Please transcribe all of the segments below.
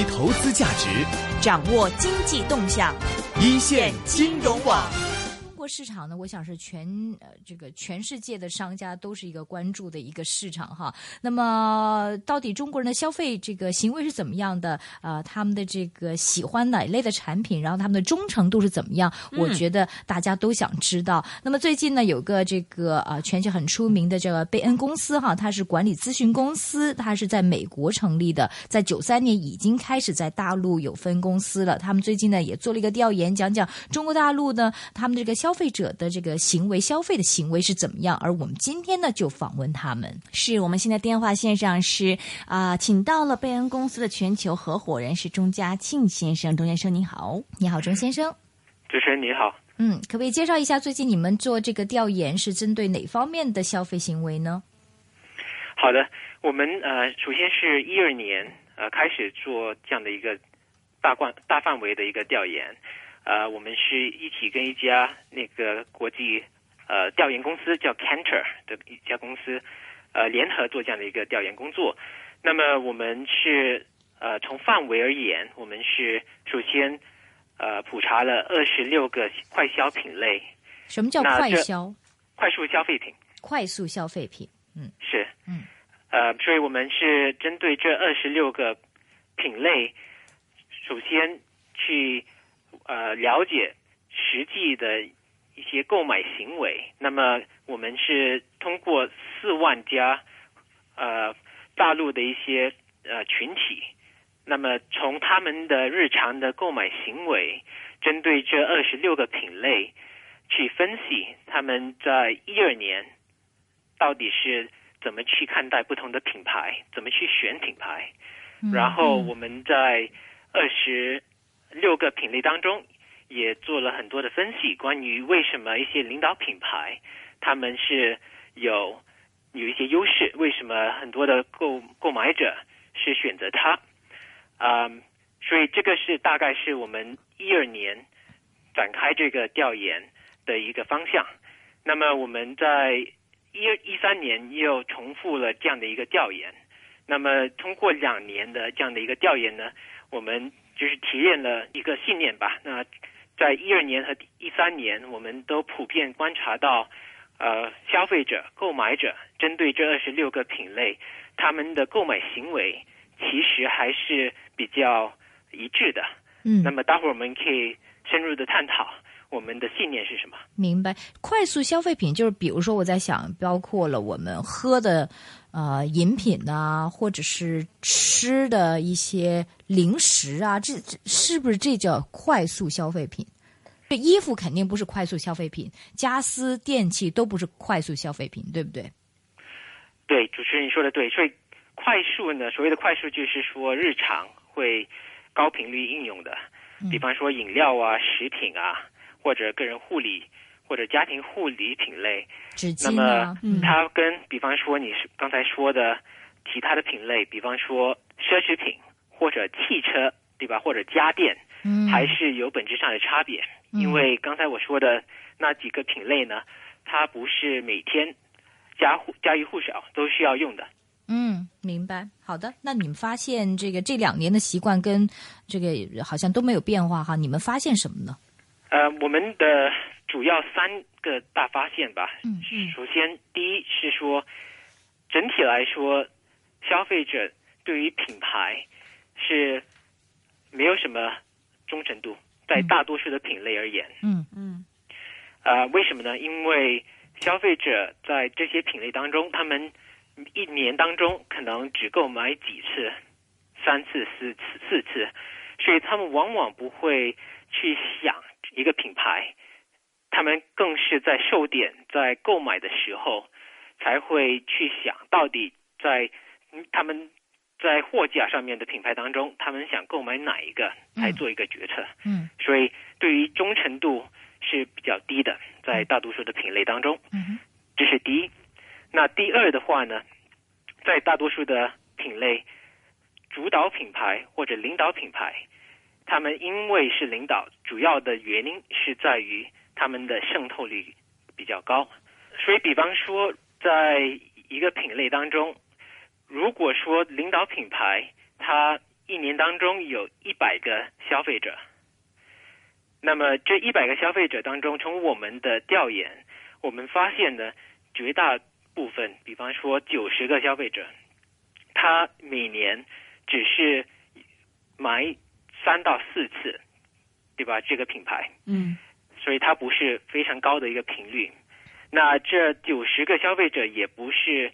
取投资价值，掌握经济动向，一线金融网。市场呢，我想是全呃这个全世界的商家都是一个关注的一个市场哈。那么到底中国人的消费这个行为是怎么样的？呃，他们的这个喜欢哪类的产品，然后他们的忠诚度是怎么样？我觉得大家都想知道。那么最近呢，有个这个呃全球很出名的这个贝恩公司哈，它是管理咨询公司，它是在美国成立的，在九三年已经开始在大陆有分公司了。他们最近呢也做了一个调研，讲讲中国大陆呢他们这个消费者的这个行为、消费的行为是怎么样。而我们今天呢就访问他们。是我们现在电话线上是啊、请到了贝恩公司的全球合伙人是钟家庆先生，钟先生你好。你好，钟先生。主持人你好，嗯，可不可以介绍一下最近你们做这个调研是针对哪方面的消费行为呢？好的，我们呃首先是一二年呃开始做这样的一个大范大范围的一个调研，呃我们是一起跟一家那个国际呃调研公司叫 Cantor 的一家公司呃联合做这样的一个调研工作。那么我们是呃从范围而言，我们是首先呃普查了二十六个快消品类，什么叫快消？快速消费品。快速消费品。嗯是，嗯，呃，所以我们是针对这二十六个品类，首先去呃了解实际的一些购买行为。那么我们是通过四万家呃大陆的一些呃群体，那么从他们的日常的购买行为，针对这二十六个品类去分析他们在一二年到底是怎么去看待不同的品牌，怎么去选品牌。然后我们在二十六个品类当中也做了很多的分析，关于为什么一些领导品牌他们是有有一些优势，为什么很多的购购买者是选择它。嗯，所以这个是大概是我们一二年展开这个调研的一个方向。那么我们在一二一三年又重复了这样的一个调研。那么通过两年的这样的一个调研呢，我们就是提炼了一个信念吧。那在一二年和一三年，我们都普遍观察到，呃，消费者、购买者针对这二十六个品类，他们的购买行为其实还是比较一致的。嗯那，么待会儿我们可以深入的探讨我们的信念是什么。明白。快速消费品就是，比如说我在想，包括了我们喝的呃饮品呐、或者是吃的一些零食啊，这这是不是这叫快速消费品？这衣服肯定不是快速消费品，家私电器都不是快速消费品，对不对？对，主持人你说的对，所以快速呢，所谓的快速就是说日常会高频率应用的，比方说饮料啊、食品啊，或者个人护理或者家庭护理品类。纸那么巾啊，嗯它跟比方说你是刚才说的其他的品类，比方说奢侈品或者汽车，对吧？或者家电，嗯，还是有本质上的差别。因为刚才我说的那几个品类呢，它不是每天家户家喻户晓都需要用的。嗯，明白。好的，那你们发现这个这两年的习惯跟这个好像都没有变化哈？你们发现什么呢？呃，我们的主要三个大发现吧。嗯嗯首先，第一是说，整体来说，消费者对于品牌是没有什么忠诚度，在嗯大多数的品类而言。嗯嗯呃，为什么呢？因为消费者在这些品类当中，他们一年当中可能只购买几次，三次、四次、四次，所以他们往往不会去想一个品牌，他们更是在售点、在购买的时候才会去想到底在嗯他们在货架上面的品牌当中，他们想购买哪一个，来做一个决策。嗯所以对于忠诚度是比较低的，在大多数的品类当中，嗯哼这是第一。那第二的话呢，在大多数的品类，主导品牌或者领导品牌，他们因为是领导，主要的原因是在于他们的渗透率比较高。所以，比方说，在一个品类当中，如果说领导品牌它一年当中有一百个消费者。那么这一百个消费者当中，从我们的调研，我们发现呢，绝大部分，比方说九十个消费者，他每年只是买三到四次，对吧？这个品牌，嗯所以它不是非常高的一个频率。那这九十个消费者也不是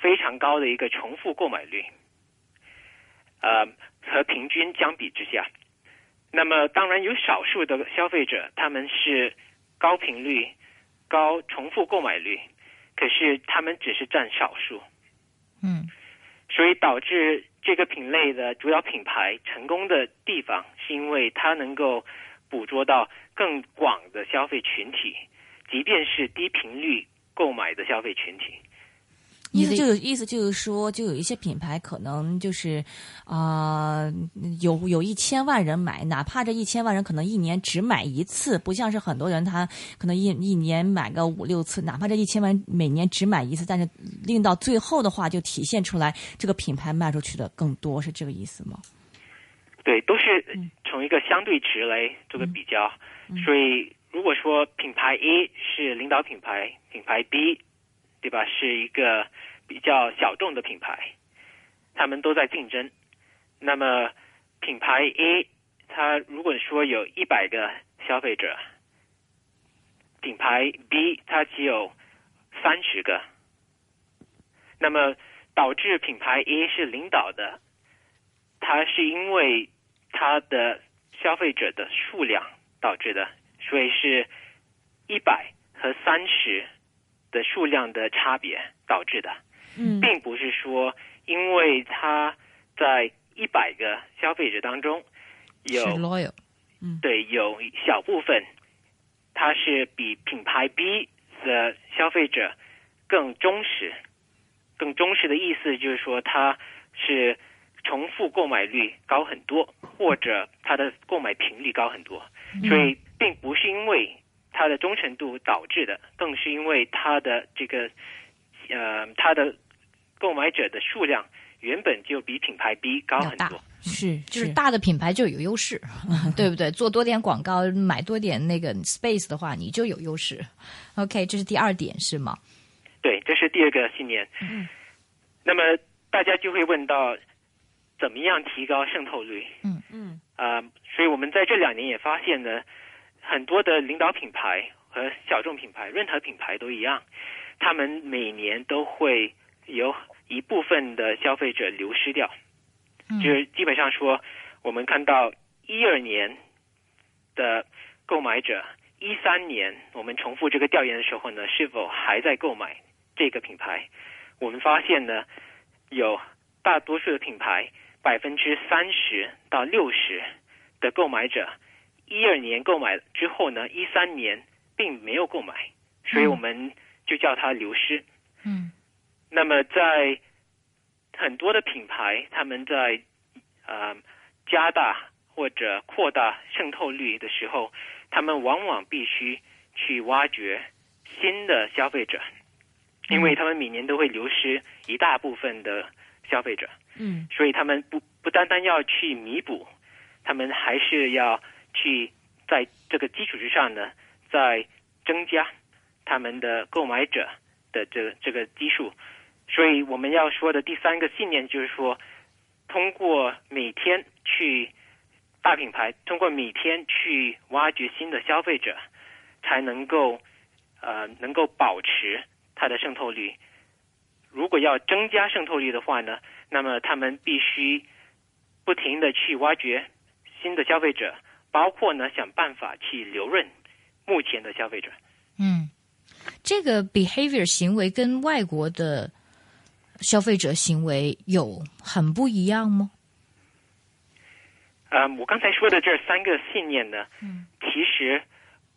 非常高的一个重复购买率，呃，和平均相比之下，那么当然有少数的消费者他们是高频率、高重复购买率，可是他们只是占少数，嗯。所以导致这个品类的主要品牌成功的地方，是因为它能够捕捉到更广的消费群体，即便是低频率购买的消费群体。意思就是意思就是说，就有一些品牌可能就是啊、有有一千万人买，哪怕这一千万人可能一年只买一次，不像是很多人他可能一一年买个五六次，哪怕这一千万每年只买一次，但是令到最后的话，就体现出来这个品牌卖出去的更多，是这个意思吗？对，都是从一个相对值来做个比较。所以，如果说品牌 A 是领导品牌，品牌 B，对吧，是一个比较小众的品牌，他们都在竞争。那么，品牌 A 它如果说有一百个消费者，品牌 B 它只有三十个，那么导致品牌 A 是领导的，它是因为它的消费者的数量导致的，所以是一百和三十的数量的差别导致的，嗯。并不是说因为它在一百个消费者当中有 loyal，对有小部分，它是比品牌 B 的消费者更忠实。更忠实的意思就是说，它是重复购买率高很多，或者它的购买频率高很多，所以并不是因为它的忠诚度导致的，更是因为它的这个呃它的购买者的数量原本就比品牌 B 高很多。是就是大的品牌就有优势，对不对？做多点广告，买多点那个 space 的话，你就有优势。OK，这是第二点是吗？对，这是第二个信念。嗯那么大家就会问到，怎么样提高渗透率？嗯嗯啊、所以我们在这两年也发现呢，很多的领导品牌和小众品牌，任何品牌都一样，他们每年都会有一部分的消费者流失掉，嗯就是基本上说，我们看到一二年的购买者，一三年我们重复这个调研的时候呢，是否还在购买这个品牌？我们发现呢，有大多数的品牌百分之三十到六十的购买者，一二年购买之后呢，一三年并没有购买，所以我们就叫它流失。嗯。那么在很多的品牌，他们在呃加大或者扩大渗透率的时候，他们往往必须去挖掘新的消费者，因为他们每年都会流失一大部分的消费者，嗯所以他们不不单单要去弥补，他们还是要去在这个基础之上呢，再增加他们的购买者的这个这个基数。所以我们要说的第三个信念就是说，通过每天去大品牌，通过每天去挖掘新的消费者，才能够呃能够保持它的渗透率。如果要增加渗透率的话呢，那么他们必须不停的去挖掘新的消费者，包括呢想办法去留任目前的消费者。嗯，这个 behavior 行为跟外国的消费者行为有很不一样吗？嗯，我刚才说的这三个信念呢，嗯，其实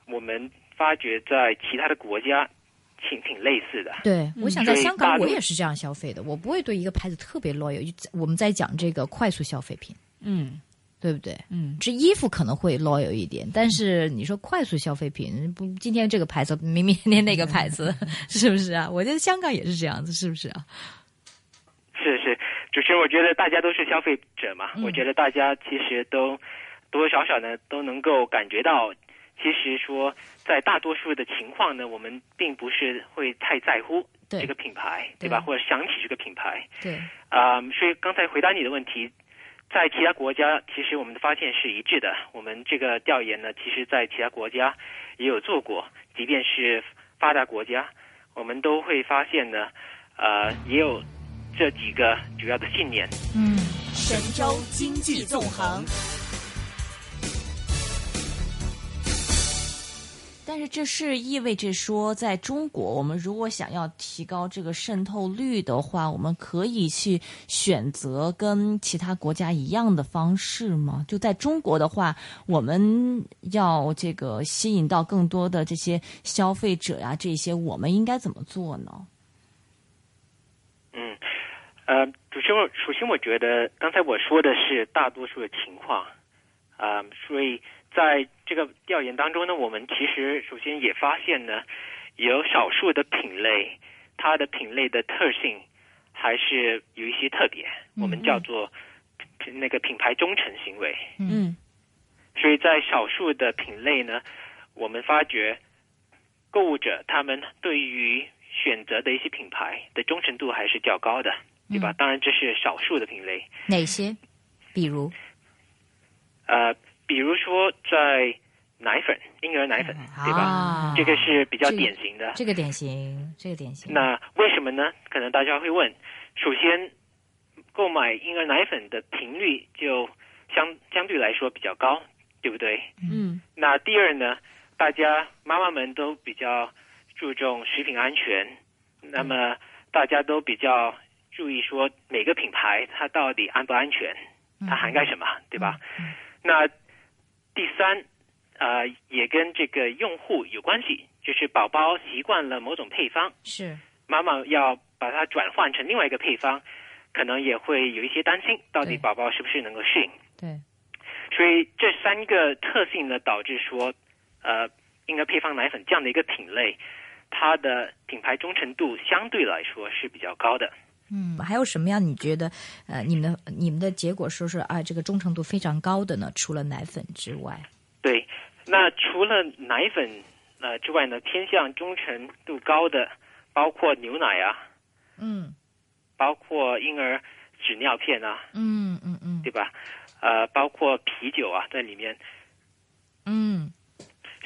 我们发觉在其他的国家挺挺类似的。对，我想在香港我也是这样消费的，我不会对一个牌子特别 loyal。我们在讲这个快速消费品，嗯对不对？嗯这衣服可能会 loyal 一点，但是你说快速消费品，不，今天这个牌子，明明天那个牌子，是不是啊？我觉得香港也是这样子，是不是啊？是是，主持人，我觉得大家都是消费者嘛，嗯我觉得大家其实都多多少少呢都能够感觉到，其实说在大多数的情况呢，我们并不是会太在乎这个品牌，对吧？或者想起这个品牌，对，啊、所以刚才回答你的问题，在其他国家，其实我们的发现是一致的。我们这个调研呢，其实在其他国家也有做过，即便是发达国家，我们都会发现呢，呃，也有这几个主要的信念。嗯，神州经济纵横。但是这是意味着说，在中国，我们如果想要提高这个渗透率的话，我们可以去选择跟其他国家一样的方式吗？就在中国的话，我们要这个吸引到更多的这些消费者呀、这些我们应该怎么做呢？嗯，呃，首先，首先我觉得刚才我说的是大多数的情况，啊、所以在这个调研当中呢，我们其实首先也发现呢，有少数的品类，它的品类的特性还是有一些特点，我们叫做品那个品牌忠诚行为。嗯所以在少数的品类呢，我们发觉购物者他们对于选择的一些品牌的忠诚度还是较高的，对吧？嗯当然这是少数的品类，哪些？比如，呃，比如说在奶粉、婴儿奶粉，对吧？啊，这个是比较典型的。这个典型，这个典型。那为什么呢？可能大家会问，首先，购买婴儿奶粉的频率就相相对来说比较高，对不对？嗯那第二呢，大家妈妈们都比较注重食品安全，那么大家都比较注意说每个品牌它到底安不安全，它涵盖什么，对吧？那第三，呃，也跟这个用户有关系，就是宝宝习惯了某种配方，是妈妈要把它转换成另外一个配方，可能也会有一些担心，到底宝宝是不是能够适应。对，所以这三个特性呢，导致说，呃，婴儿配方奶粉这样的一个品类，它的品牌忠诚度相对来说是比较高的。嗯，还有什么样你觉得呃，你们的你们的结果说是啊，这个忠诚度非常高的呢？除了奶粉之外，对，那除了奶粉呃之外呢，偏向忠诚度高的，包括牛奶啊，嗯。包括婴儿纸尿片啊，嗯嗯嗯。对吧？呃，包括啤酒啊在里面，嗯。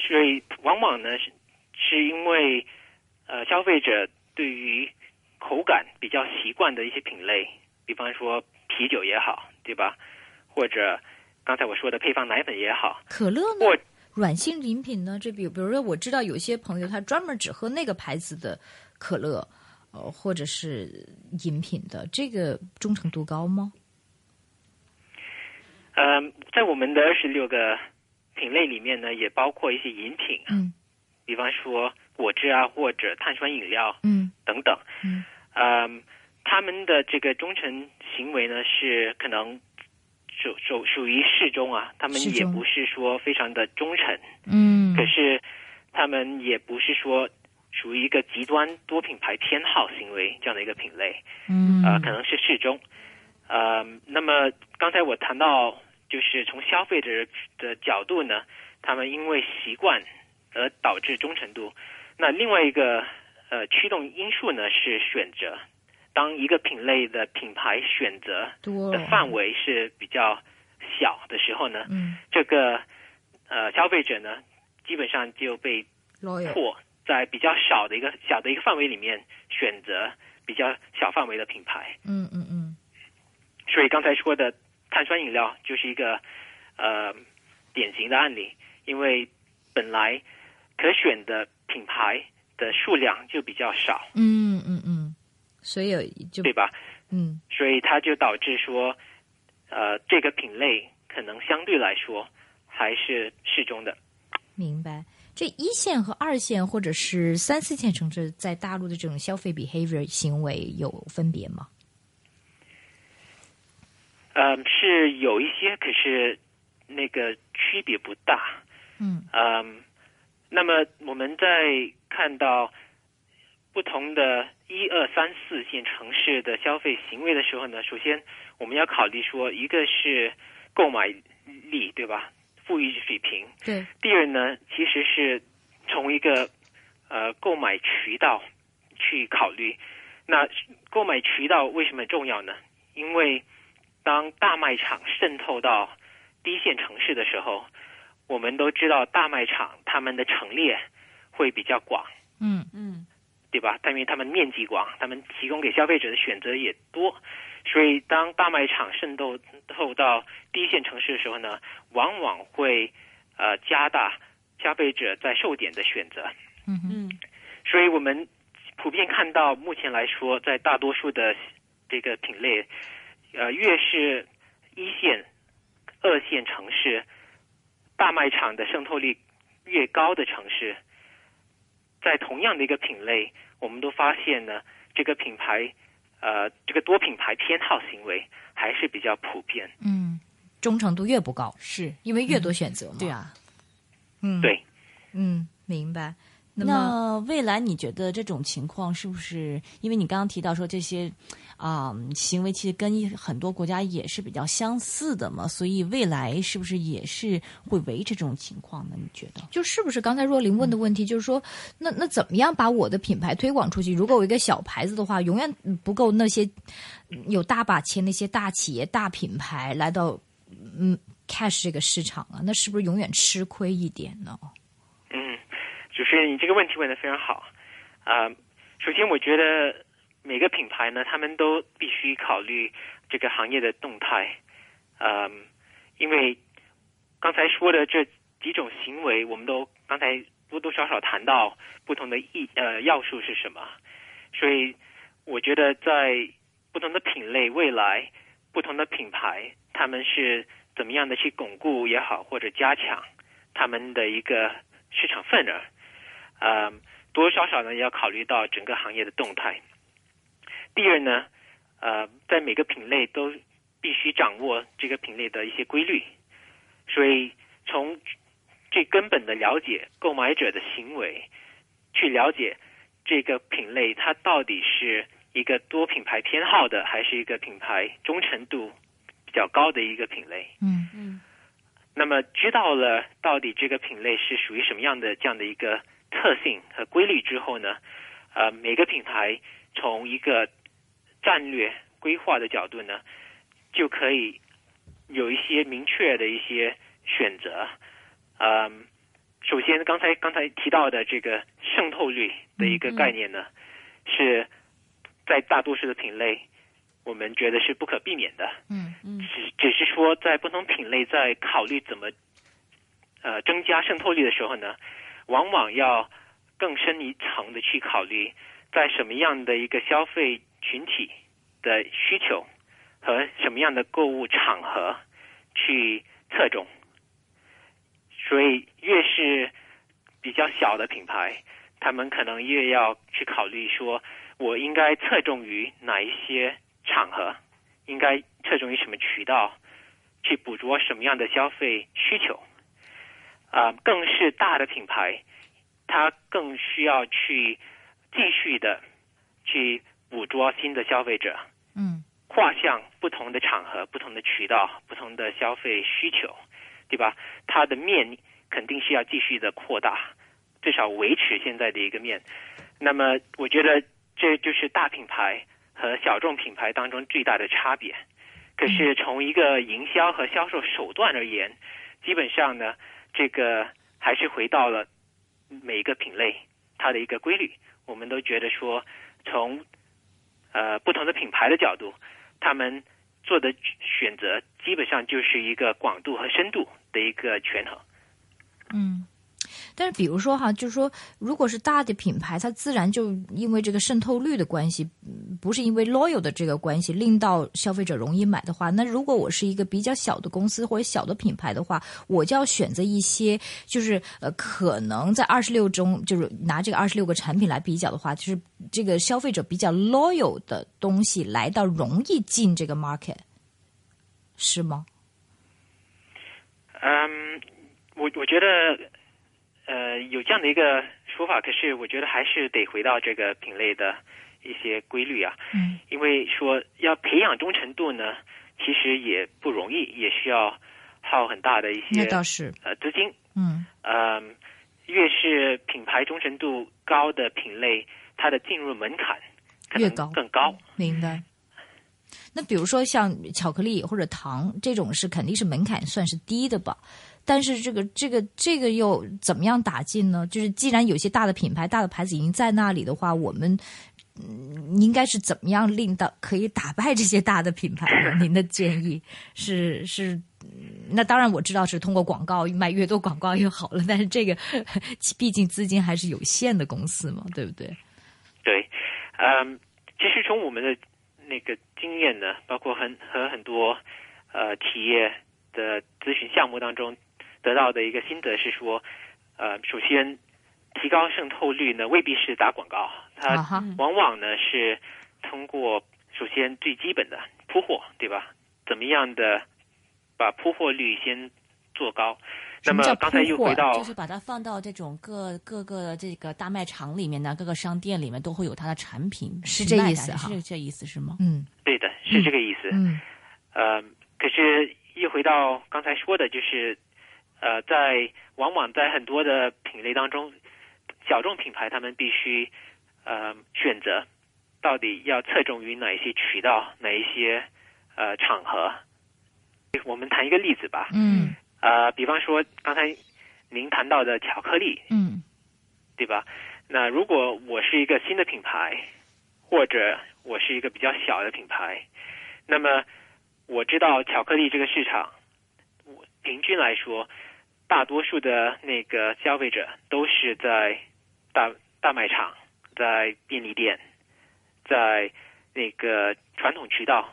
所以往往呢是是因为呃消费者对于口感比较习惯的一些品类，比方说啤酒也好，对吧？或者刚才我说的配方奶粉也好，可乐呢？软性饮品呢？这比比如说，我知道有些朋友他专门只喝那个牌子的可乐，呃，或者是饮品的，这个忠诚度高吗？嗯、在我们的二十六个品类里面呢，也包括一些饮品，嗯比方说果汁啊，或者碳酸饮料嗯等等。嗯呃，他们的这个忠诚行为呢，是可能属属属于适中啊，他们也不是说非常的忠诚，嗯，可是他们也不是说属于一个极端多品牌偏好行为这样的一个品类，嗯呃，可能是适中。呃，那么刚才我谈到，就是从消费者的角度呢，他们因为习惯而导致忠诚度。那另外一个呃驱动因素呢是选择。当一个品类的品牌选择多。的范围是比较小的时候呢，嗯。这个呃消费者呢基本上就被迫在比较少的一个小的一个范围里面选择比较小范围的品牌。嗯嗯嗯。所以刚才说的碳酸饮料就是一个呃典型的案例，因为本来可选的品牌的数量就比较少，嗯嗯嗯，所以就对吧？嗯所以它就导致说，呃，这个品类可能相对来说还是适中的。明白。这一线和二线或者是三四线城市在大陆的这种消费 behavior 行为有分别吗？呃，是有一些，可是那个区别不大。嗯嗯，那么我们在看到不同的一二三四线线城市的消费行为的时候呢，首先我们要考虑说，一个是购买力，对吧？富裕水平。对。第二呢，其实是从一个呃购买渠道去考虑。那购买渠道为什么重要呢？因为当大卖场渗透到低线城市的时候，我们都知道大卖场他们的陈列会比较广，嗯。嗯，对吧？因为他们面积广，他们提供给消费者的选择也多，所以当大卖场渗透透到低线城市的时候呢，往往会呃加大消费者在售点的选择。嗯嗯。所以我们普遍看到，目前来说，在大多数的这个品类，呃，越是一线、二线城市，大卖场的渗透率越高的城市，在同样的一个品类，我们都发现呢，这个品牌，呃，这个多品牌偏好行为还是比较普遍。嗯，忠诚度越不高，是，因为越多选择嘛。对，啊。嗯，，对，嗯，明白。那未来你觉得这种情况是不是？因为你刚刚提到说这些啊、行为其实跟很多国家也是比较相似的嘛，所以未来是不是也是会维持这种情况呢？你觉得？就是不是刚才若琳问的问题，就是说，那那怎么样把我的品牌推广出去？如果我一个小牌子的话，永远不够那些有大把钱那些大企业、大品牌来到嗯 cash 这个市场啊，那是不是永远吃亏一点呢？嗯，主持人，你这个问题问得非常好。啊、首先我觉得每个品牌呢，他们都必须考虑这个行业的动态。嗯、因为刚才说的这几种行为，我们都刚才多多少少谈到不同的意呃要素是什么，所以我觉得在不同的品类，未来不同的品牌，他们是怎么样的去巩固也好，或者加强他们的一个市场份额，嗯，多多少少呢也要考虑到整个行业的动态。第二呢，呃，在每个品类都必须掌握这个品类的一些规律，所以从最根本的了解购买者的行为，去了解这个品类它到底是一个多品牌偏好的，还是一个品牌忠诚度比较高的一个品类。嗯嗯那么知道了到底这个品类是属于什么样的这样的一个特性和规律之后呢，呃，每个品牌从一个战略规划的角度呢，就可以有一些明确的一些选择。嗯，首先刚才刚才提到的这个渗透率的一个概念呢，是在大多数的品类，我们觉得是不可避免的。嗯嗯只只是说在不同品类在考虑怎么呃增加渗透率的时候呢，往往要更深一层的去考虑，在什么样的一个消费群体的需求和什么样的购物场合去侧重。所以越是比较小的品牌，他们可能越要去考虑说，我应该侧重于哪一些场合，应该侧重于什么渠道，去捕捉什么样的消费需求。啊、更是大的品牌，它更需要去继续的去捕捉新的消费者，嗯跨向不同的场合、不同的渠道、不同的消费需求，对吧？它的面肯定是要继续的扩大，至少维持现在的一个面。那么，我觉得这就是大品牌和小众品牌当中最大的差别。可是从一个营销和销售手段而言，基本上呢，这个还是回到了每一个品类它的一个规律。我们都觉得说，从呃不同的品牌的角度，他们做的选择基本上就是一个广度和深度的一个权衡。嗯。但是，比如说哈，就是说，如果是大的品牌，它自然就因为这个渗透率的关系，不是因为 loyal 的这个关系，令到消费者容易买的话，那如果我是一个比较小的公司或者小的品牌的话，我就要选择一些，就是呃，可能在二十六中，就是拿这个二十六个产品来比较的话，就是这个消费者比较 loyal 的东西来到容易进这个 market，是吗？嗯，我我觉得，呃，有这样的一个说法，可是我觉得还是得回到这个品类的一些规律啊。嗯，因为说要培养忠诚度呢，其实也不容易，也需要耗很大的一些那倒是，呃资金。嗯呃，越是品牌忠诚度高的品类，它的进入门槛越高更高。明白。那比如说像巧克力或者糖这种是肯定是门槛算是低的吧，但是这个这个这个又怎么样打进呢？就是既然有些大的品牌、大的牌子已经在那里的话，我们嗯应该是怎么样令到可以打败这些大的品牌呢？您的建议是是？那当然我知道是通过广告卖越多广告越好了，但是这个 毕竟资金还是有限的公司嘛，对不对？对，嗯，其实从我们的那个经验呢，包括很和很多呃企业的咨询项目当中得到的一个心得是说，呃，首先提高渗透率呢未必是打广告，它往往呢是通过首先最基本的铺货，对吧？怎么样的把铺货率先做高？什么叫那么刚才又铺货回到就是把它放到这种各各个这个大卖场里面呢，各个商店里面都会有它的产品，是这意思哈是这意思是吗？嗯对的，是这个意思。嗯呃，可是又回到刚才说的，就是呃，在往往在很多的品类当中，小众品牌他们必须呃选择到底要侧重于哪一些渠道，哪一些呃场合。我们谈一个例子吧，嗯呃，比方说刚才您谈到的巧克力，嗯对吧？那如果我是一个新的品牌，或者我是一个比较小的品牌，那么我知道巧克力这个市场，我平均来说，大多数的那个消费者都是在大大卖场、在便利店、在那个传统渠道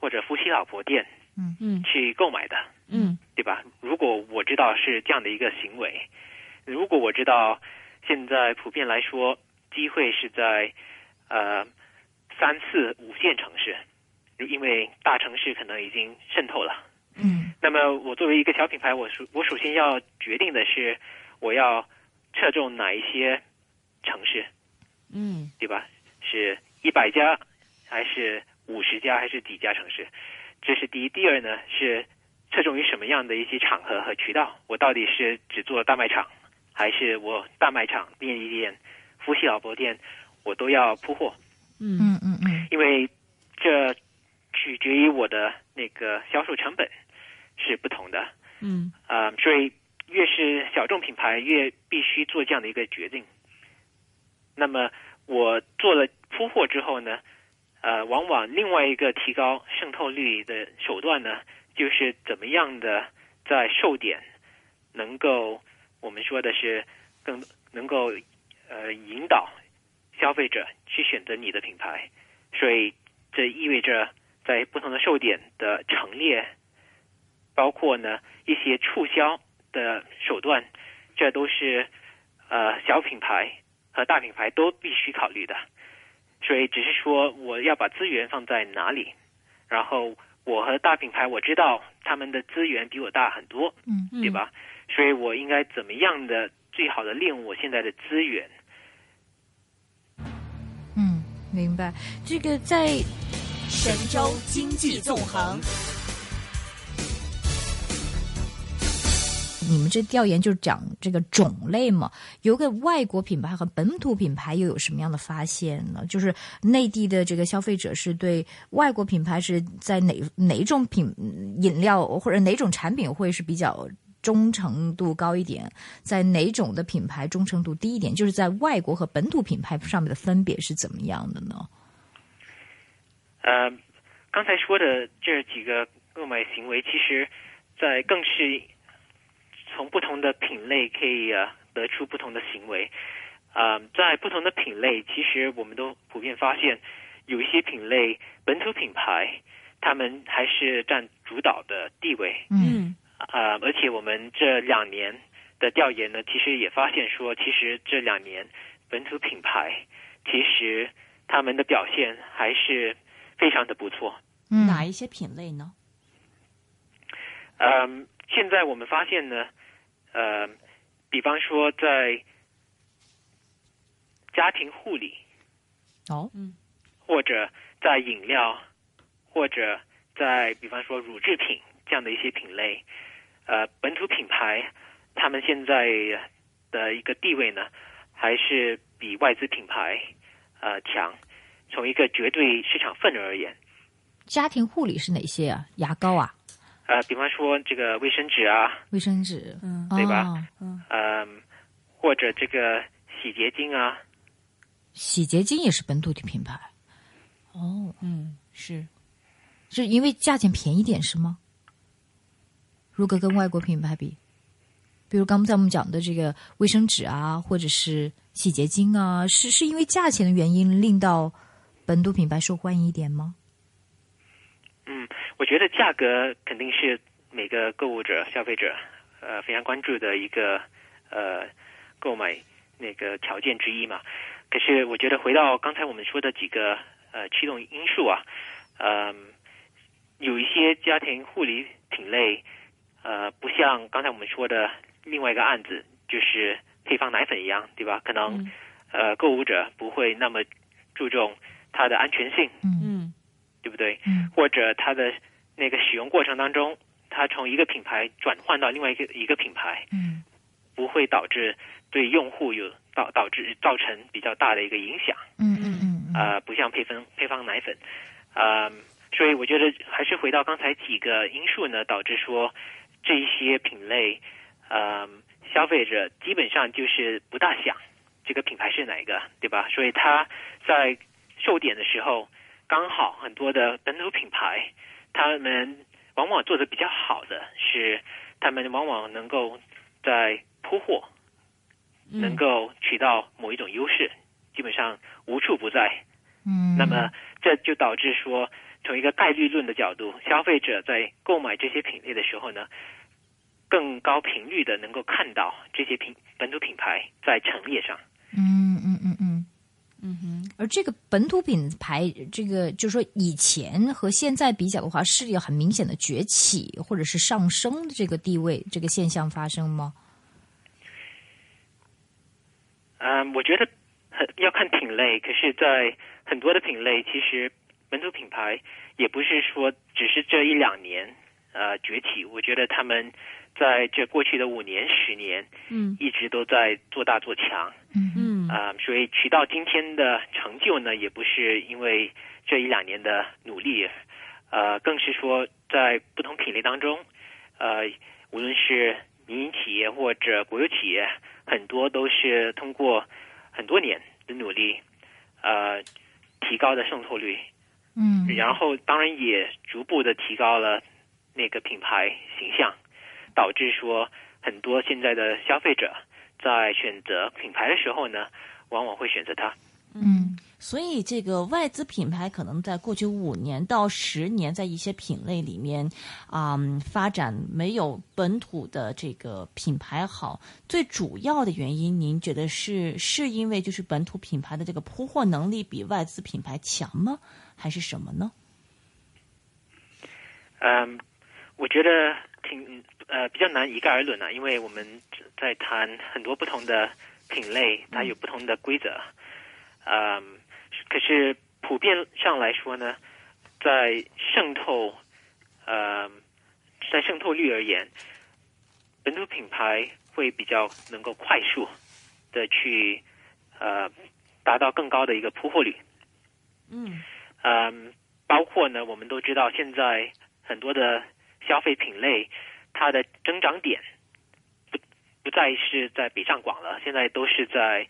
或者夫妻老婆店嗯嗯去购买的。嗯对吧？如果我知道是这样的一个行为，如果我知道现在普遍来说机会是在呃三四五线城市，因为大城市可能已经渗透了。嗯那么我作为一个小品牌，我首我首先要决定的是我要侧重哪一些城市，嗯对吧？是一百家，还是五十家，还是几家城市？这是第一。第二呢是侧重于什么样的一些场合和渠道？我到底是只做大卖场，还是我大卖场、便利店、夫妻老婆店，我都要铺货？嗯嗯嗯嗯因为这取决于我的那个销售成本是不同的。嗯啊、所以越是小众品牌，越必须做这样的一个决定。那么我做了铺货之后呢，呃，往往另外一个提高渗透率的手段呢，就是怎么样的在售点能够我们说的是更能够呃引导消费者去选择你的品牌，所以这意味着在不同的售点的陈列，包括呢一些促销的手段，这都是呃小品牌和大品牌都必须考虑的。所以只是说我要把资源放在哪里，然后我和大品牌我知道他们的资源比我大很多，嗯嗯对吧？所以我应该怎么样的最好的利用我现在的资源？嗯，明白。这个在神州经济纵横。你们这调研就是讲这个种类嘛，有个外国品牌和本土品牌又有什么样的发现呢？就是内地的这个消费者是对外国品牌是在哪哪种品饮料或者哪种产品会是比较忠诚度高一点，在哪种的品牌忠诚度低一点？就是在外国和本土品牌上面的分别是怎么样的呢？呃，刚才说的这几个购买行为，其实，在更是从不同的品类可以呃得出不同的行为。啊、在不同的品类，其实我们都普遍发现，有一些品类本土品牌，他们还是占主导的地位。嗯啊，而且我们这两年的调研呢，其实也发现说，其实这两年本土品牌其实他们的表现还是非常的不错。嗯哪一些品类呢？嗯，现在我们发现呢，呃，比方说在家庭护理哦，嗯，或者在饮料，或者在比方说乳制品这样的一些品类，呃，本土品牌他们现在的一个地位呢，还是比外资品牌呃强。从一个绝对市场份额而言，家庭护理是哪些啊？牙膏啊，呃，比方说这个卫生纸啊，卫生纸，嗯对吧哦嗯、或者这个洗洁精啊，洗洁精也是本土的品牌。哦，嗯，是是因为价钱便宜点是吗？如果跟外国品牌比，比如刚才我们讲的这个卫生纸啊，或者是洗洁精啊，是是因为价钱的原因令到本土品牌受欢迎一点吗？嗯，我觉得价格肯定是每个购物者、消费者呃非常关注的一个呃购买那个条件之一嘛。可是我觉得回到刚才我们说的几个呃驱动因素啊，嗯、有一些家庭护理品类，呃，不像刚才我们说的另外一个案子，就是配方奶粉一样，对吧？可能、呃购物者不会那么注重它的安全性，嗯嗯对不对？嗯或者它的那个使用过程当中，它从一个品牌转换到另外一个一个品牌，嗯不会导致对用户有导导致造成比较大的一个影响。嗯嗯嗯啊呃，不像配方配方奶粉，呃，所以我觉得还是回到刚才几个因素呢，导致说这一些品类，呃，消费者基本上就是不大想这个品牌是哪一个，对吧？所以他在售点的时候，刚好很多的本土品牌，他们往往做的比较好的是，他们往往能够在铺货，能够取到某一种优势，基本上无处不在。嗯，那么这就导致说，从一个概率论的角度，消费者在购买这些品类的时候呢，更高频率的能够看到这些品本土品牌在陈列上。嗯嗯嗯这个本土品牌，这个就是说以前和现在比较的话，是有很明显的崛起或者是上升的这个地位这个现象发生吗？嗯，我觉得很要看品类，可是，在很多的品类，其实本土品牌也不是说只是这一两年呃崛起，我觉得他们在这过去的五年、十年，嗯。一直都在做大做强。嗯。嗯。啊、所以取到今天的成就呢，也不是因为这一两年的努力，呃，更是说在不同品类当中，呃，无论是民营企业或者国有企业，很多都是通过很多年的努力，呃，提高的渗透率，嗯。然后当然也逐步的提高了那个品牌形象，导致说很多现在的消费者在选择品牌的时候呢，往往会选择它。嗯所以这个外资品牌可能在过去五年到十年，在一些品类里面啊、发展没有本土的这个品牌好。最主要的原因，您觉得是是因为就是本土品牌的这个铺货能力比外资品牌强吗？还是什么呢？嗯，我觉得挺呃比较难一概而论啊，因为我们在谈很多不同的品类，它有不同的规则。嗯，可是普遍上来说呢，在渗透呃在渗透率而言，本土品牌会比较能够快速的去呃达到更高的一个铺货率。嗯嗯，包括呢，我们都知道现在很多的消费品类，它的增长点不不再是在北上广了，现在都是在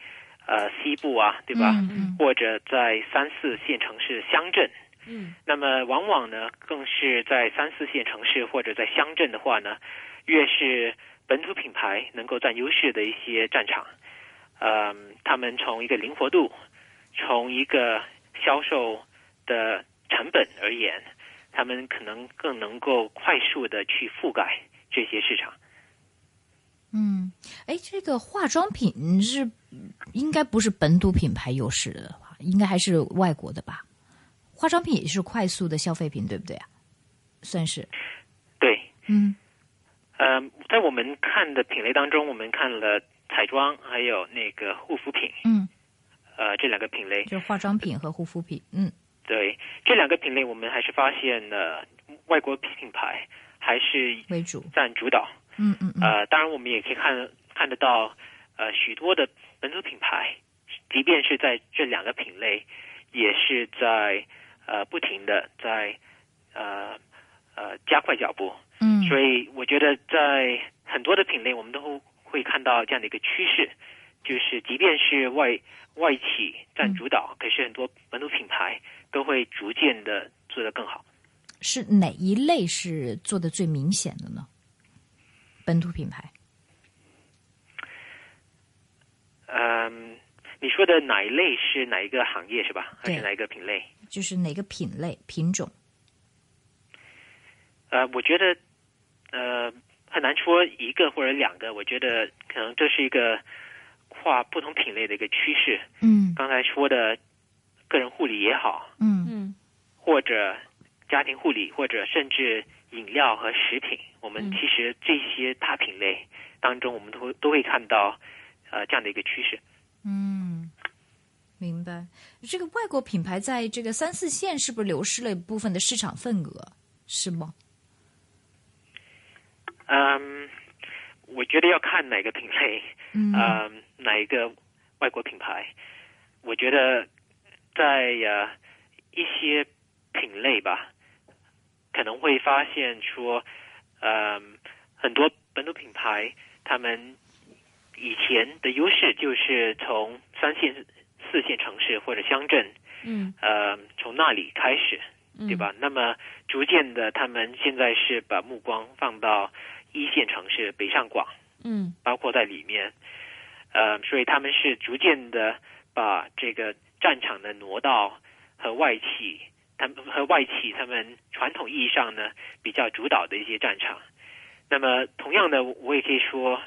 呃西部啊，对吧？嗯嗯或者在三四线城市乡镇。嗯那么往往呢，更是在三四线城市或者在乡镇的话呢，越是本土品牌能够占优势的一些战场，嗯，他们从一个灵活度，从一个销售的成本而言，他们可能更能够快速的去覆盖这些市场。嗯，哎，这个化妆品是应该不是本土品牌优势的话，应该还是外国的吧？化妆品也是快速的消费品，对不对啊？算是，对，嗯呃，在我们看的品类当中，我们看了彩妆，还有那个护肤品。嗯呃这两个品类，就是化妆品和护肤品。嗯，对这两个品类，我们还是发现了外国品牌还是为主占主导。嗯嗯嗯。呃，当然我们也可以看看得到，呃，许多的本土品牌，即便是在这两个品类，也是在呃不停的在呃呃加快脚步。嗯。所以我觉得在很多的品类，我们都会看到这样的一个趋势，就是即便是外外企占主导，可是很多本土品牌都会逐渐的做得更好。是哪一类是做的最明显的呢？本土品牌？嗯，你说的哪一类是哪一个行业是吧？还是哪一个品类？就是哪个品类品种？呃，我觉得呃很难说一个或者两个，我觉得可能这是一个跨不同品类的一个趋势。嗯，刚才说的个人护理也好，嗯嗯，或者家庭护理，或者甚至饮料和食品，我们其实这些大品类当中，我们都会都会看到呃这样的一个趋势。嗯，明白。这个外国品牌在这个三四线是不是流失了一部分的市场份额？是吗？嗯，我觉得要看哪个品类，嗯呃，哪一个外国品牌。我觉得在呃一些品类吧，可能会发现说，呃，很多本土品牌他们以前的优势就是从三线、四线城市或者乡镇，嗯，呃，从那里开始，对吧？那么逐渐的，他们现在是把目光放到一线城市北上广，嗯。包括在里面，呃，所以他们是逐渐的把这个战场呢挪到和外企，他们和外企他们传统意义上呢比较主导的一些战场。那么同样的，我也可以说，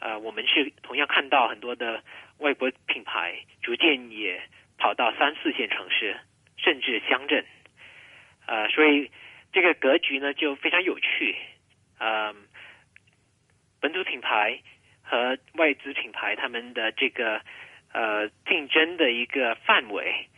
呃，我们是同样看到很多的外国品牌逐渐也跑到三四线城市，甚至乡镇，呃，所以这个格局呢就非常有趣，嗯、本土品牌和外资品牌他们的这个呃竞争的一个范围，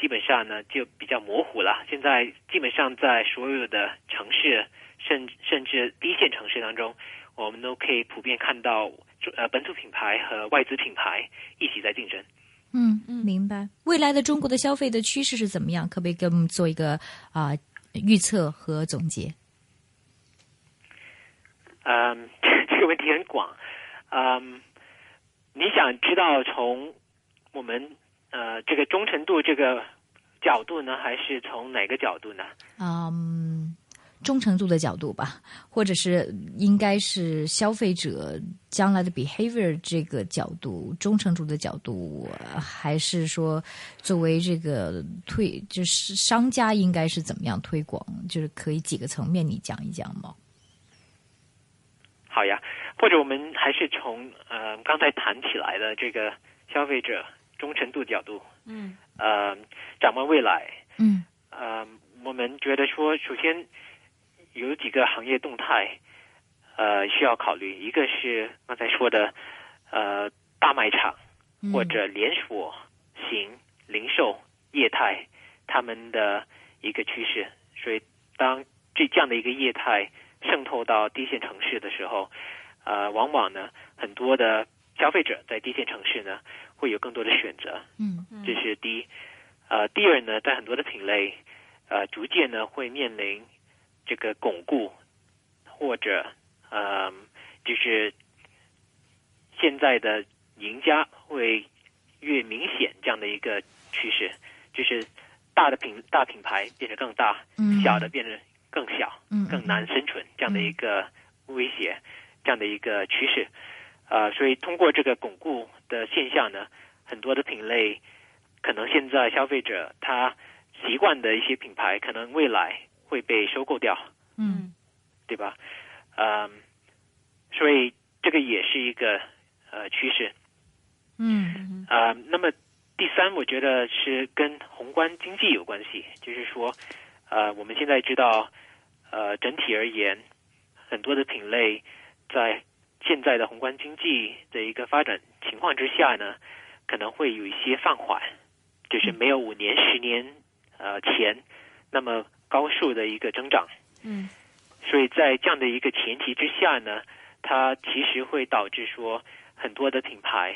基本上呢就比较模糊了。现在基本上在所有的城市，甚甚至一线城市当中，我们都可以普遍看到呃本土品牌和外资品牌一起在竞争。嗯嗯，明白。未来的中国的消费的趋势是怎么样？可不可以给我们做一个啊、预测和总结？嗯，这个问题很广。嗯，你想知道从我们呃这个忠诚度这个角度呢，还是从哪个角度呢？嗯，忠诚度的角度吧，或者是应该是消费者将来的 behavior 这个角度，忠诚度的角度，呃还是说作为这个推，就是商家应该是怎么样推广？就是可以几个层面你讲一讲吗？好呀，或者我们还是从呃刚才谈起来的这个消费者忠诚度角度，嗯呃，展望未来，嗯呃，我们觉得说，首先有几个行业动态，呃，需要考虑。一个是刚才说的，呃，大卖场嗯或者连锁型零售业态，他们的一个趋势。所以，当这这样的一个业态渗透到低线城市的时候，呃，往往呢，很多的消费者在低线城市呢，会有更多的选择。嗯这是第一。呃，第二呢，在很多的品类，呃，逐渐呢会面临这个巩固，或者呃，就是现在的赢家会越明显这样的一个趋势，就是大的品大品牌变得更大，嗯小的变得更小，嗯更难生存这样的一个威胁，这样的一个趋势。呃，所以通过这个巩固的现象呢，很多的品类可能现在消费者他习惯的一些品牌，可能未来会被收购掉，嗯对吧？嗯，所以这个也是一个呃趋势。嗯呃，那么第三，我觉得是跟宏观经济有关系，就是说，呃，我们现在知道，呃，整体而言，很多的品类在现在的宏观经济的一个发展情况之下呢，可能会有一些放缓，就是没有五年、十年呃前那么高速的一个增长。嗯，所以在这样的一个前提之下呢，它其实会导致说很多的品牌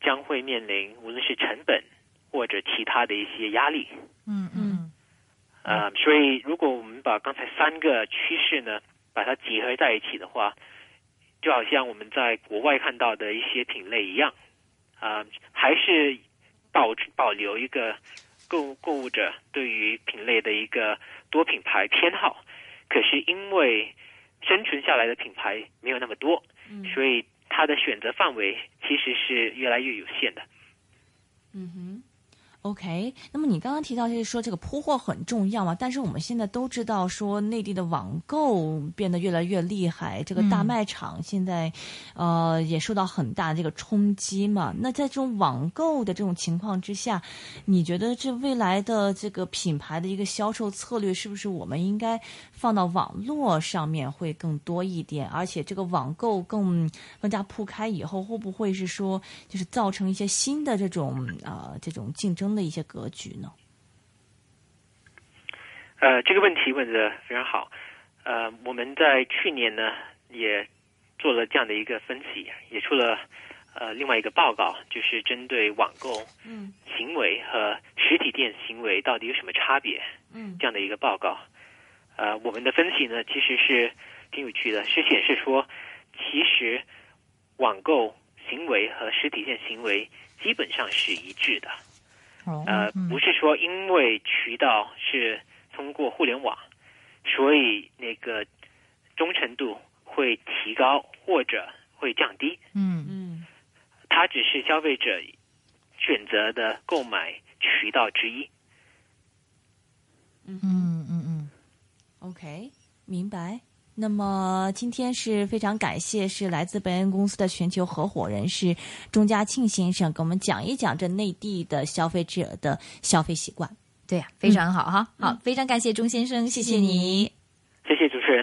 将会面临无论是成本或者其他的一些压力。嗯嗯呃，所以如果我们把刚才三个趋势呢，把它结合在一起的话，就好像我们在国外看到的一些品类一样，啊、还是保保留一个购购物者对于品类的一个多品牌偏好，可是因为生存下来的品牌没有那么多，所以它的选择范围其实是越来越有限的。嗯哼。OK，那么你刚刚提到就是说这个铺货很重要嘛，但是我们现在都知道说内地的网购变得越来越厉害，这个大卖场现在、呃也受到很大的这个冲击嘛。那在这种网购的这种情况之下，你觉得这未来的这个品牌的一个销售策略是不是我们应该放到网络上面会更多一点？而且这个网购更更加铺开以后，会不会是说就是造成一些新的这种啊、呃、这种竞争？的一些格局呢？呃，这个问题问的非常好。呃，我们在去年呢也做了这样的一个分析，也出了呃另外一个报告，就是针对网购嗯行为和实体店行为到底有什么差别嗯这样的一个报告。呃，我们的分析呢其实是挺有趣的，是显示说，其实网购行为和实体店行为基本上是一致的。哦呃，不是说因为渠道是通过互联网，所以那个忠诚度会提高或者会降低。嗯嗯它只是消费者选择的购买渠道之一。嗯嗯嗯嗯，OK，明白。那么今天是非常感谢，是来自贝恩公司的全球合伙人是钟家庆先生，给我们讲一讲这内地的消费者的消费习惯。对呀、非常好哈。好，非常感谢钟先生，谢谢你。谢谢主持人。